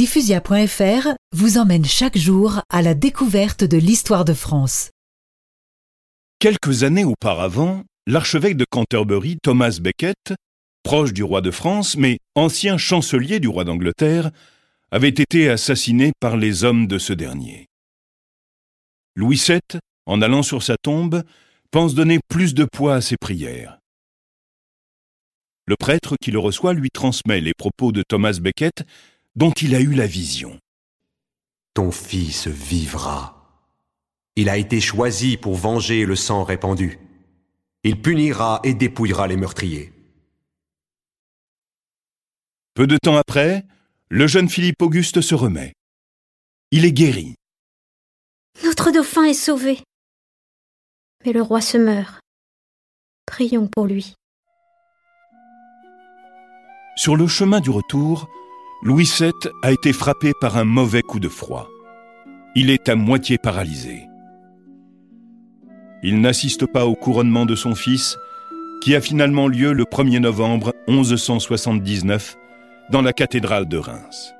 Diffusia.fr vous emmène chaque jour à la découverte de l'histoire de France. Quelques années auparavant, l'archevêque de Canterbury, Thomas Becket, proche du roi de France, mais ancien chancelier du roi d'Angleterre, avait été assassiné par les hommes de ce dernier. Louis VII, en allant sur sa tombe, pense donner plus de poids à ses prières. Le prêtre qui le reçoit lui transmet les propos de Thomas Becket dont il a eu la vision. Ton fils vivra. Il a été choisi pour venger le sang répandu. Il punira et dépouillera les meurtriers. Peu de temps après, le jeune Philippe Auguste se remet. Il est guéri. Notre dauphin est sauvé. Mais le roi se meurt. Prions pour lui. Sur le chemin du retour, Louis VII a été frappé par un mauvais coup de froid. Il est à moitié paralysé. Il n'assiste pas au couronnement de son fils, qui a finalement lieu le 1er novembre 1179 dans la cathédrale de Reims.